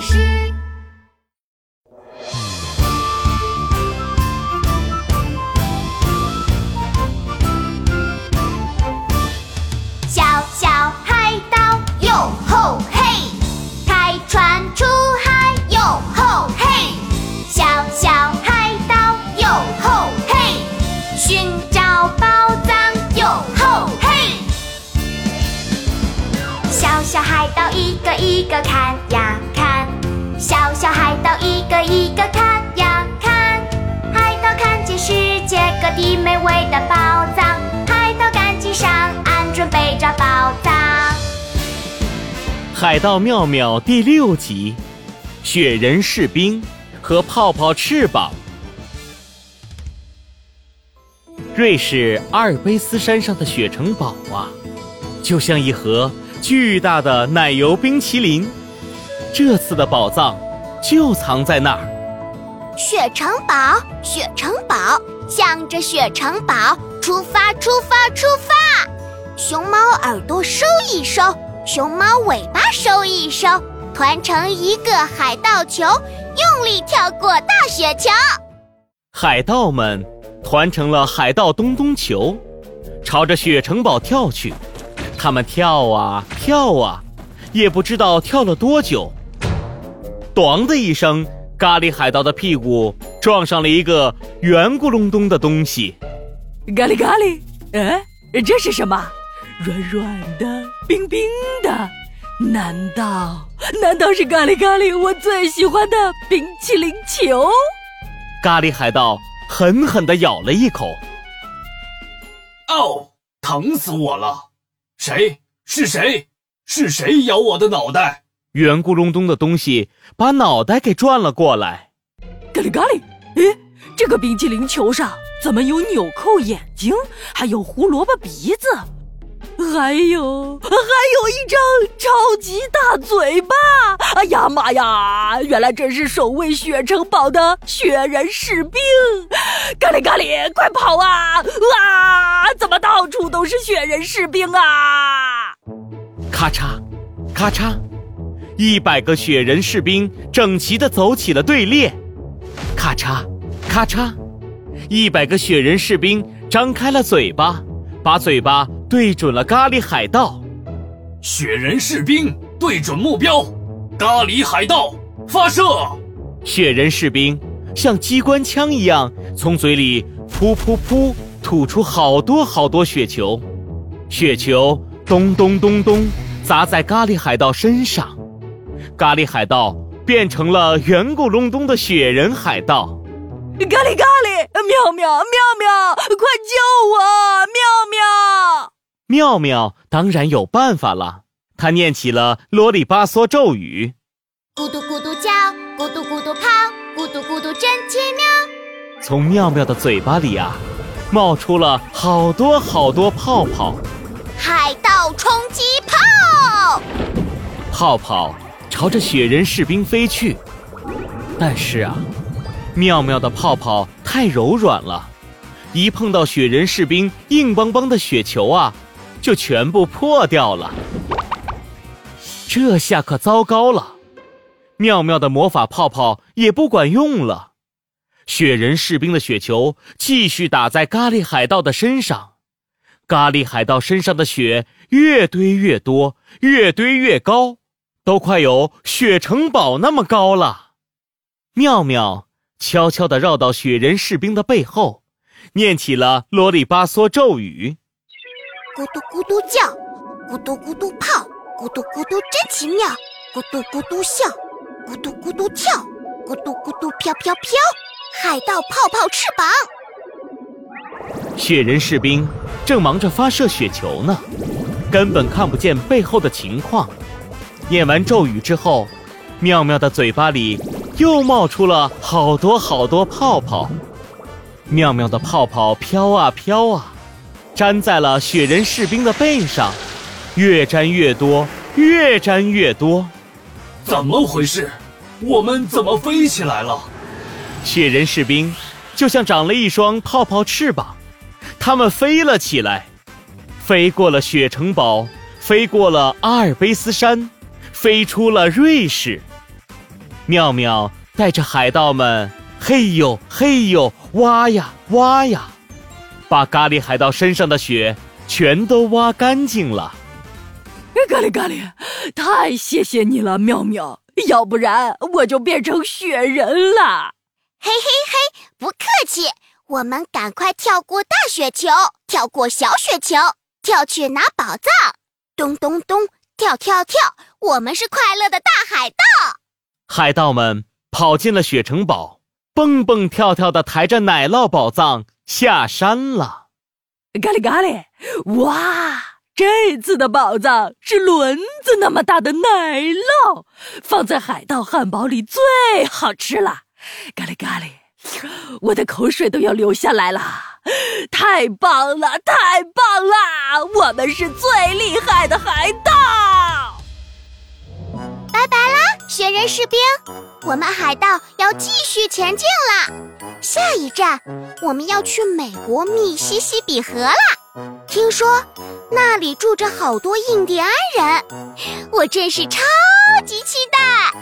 诗。小小海盗哟吼嘿，开船出海哟吼嘿，小小海盗哟吼嘿，寻找宝藏哟吼嘿。小小海盗一个一个看呀看，小海盗一个一个看呀看，海盗看见世界各地美味的宝藏，海盗赶紧上岸准备找宝藏。海盗妙妙第六集：雪人士兵和泡泡翅膀。瑞士阿尔卑斯山上的雪城堡啊，就像一盒巨大的奶油冰淇淋。这次的宝藏就藏在那儿。雪城堡，雪城堡，向着雪城堡出发，出发，出发！熊猫耳朵收一收，熊猫尾巴收一收，团成一个海盗球，用力跳过大雪球。海盗们团成了海盗咚咚球，朝着雪城堡跳去。他们跳啊跳啊，也不知道跳了多久。咚的一声，咖喱海盗的屁股撞上了一个圆咕隆咚的东西。咖喱咖喱，哎，这是什么？软软的，冰冰的，难道难道是咖喱咖喱我最喜欢的冰淇淋球？咖喱海盗狠狠地咬了一口。哦，疼死我了！谁？是谁？是谁咬我的脑袋？圆咕隆咚的东西把脑袋给转了过来。咖喱咖喱，诶，这个冰淇淋球上怎么有纽扣眼睛，还有胡萝卜鼻子，还有还有一张超级大嘴巴！哎呀妈呀，原来这是守卫雪城堡的雪人士兵！咖喱咖喱，快跑啊！啊，怎么到处都是雪人士兵啊？咔嚓，咔嚓，一百个雪人士兵整齐地走起了队列。咔嚓，咔嚓，一百个雪人士兵张开了嘴巴，把嘴巴对准了咖喱海盗。雪人士兵对准目标，咖喱海盗发射！雪人士兵像机关枪一样从嘴里噗噗噗吐出好多好多雪球，雪球咚咚咚咚砸在咖喱海盗身上，咖喱海盗变成了圆咕隆咚的雪人海盗。咖喱咖喱，妙妙妙妙，快救我！妙妙，妙妙当然有办法了，他念起了啰里吧嗦咒语。咕嘟咕嘟叫，咕嘟咕嘟跑，咕嘟咕嘟真奇妙。从妙妙的嘴巴里啊，冒出了好多好多泡泡，海盗冲击炮！泡泡朝着雪人士兵飞去。但是啊，妙妙的泡泡太柔软了，一碰到雪人士兵硬邦邦的雪球啊，就全部破掉了。这下可糟糕了，妙妙的魔法泡泡也不管用了。雪人士兵的雪球继续打在咖喱海盗的身上，咖喱海盗身上的雪越堆越多，越堆越高，都快有雪城堡那么高了。妙妙悄悄地绕到雪人士兵的背后，念起了啰里吧嗦咒语：咕嘟咕嘟叫，咕嘟咕嘟泡，咕嘟咕嘟真奇妙，咕嘟咕嘟笑，咕嘟咕嘟跳，咕嘟咕嘟飘飘飘。海盗泡泡翅膀，雪人士兵正忙着发射雪球呢，根本看不见背后的情况。念完咒语之后，妙妙的嘴巴里又冒出了好多好多泡泡。妙妙的泡泡飘啊飘啊，粘在了雪人士兵的背上，越粘越多，越粘越多。怎么回事？我们怎么飞起来了？雪人士兵就像长了一双泡泡翅膀，他们飞了起来，飞过了雪城堡，飞过了阿尔卑斯山，飞出了瑞士。妙妙带着海盗们，嘿呦嘿呦，挖呀挖呀，把咖喱海盗身上的雪全都挖干净了。咖喱咖喱，太谢谢你了，妙妙，要不然我就变成雪人了。嘿嘿嘿，不客气，我们赶快跳过大雪球，跳过小雪球，跳去拿宝藏。咚咚咚，跳跳跳，我们是快乐的大海盗。海盗们跑进了雪城堡，蹦蹦跳跳的抬着奶酪宝藏下山了。咖喱咖喱，哇！这次的宝藏是轮子那么大的奶酪，放在海盗汉堡里最好吃了。咖喱咖喱，我的口水都要流下来了！太棒了，太棒了！我们是最厉害的海盗！拜拜啦，雪人士兵！我们海盗要继续前进了。下一站，我们要去美国密西西比河啦。听说那里住着好多印第安人，我真是超级期待。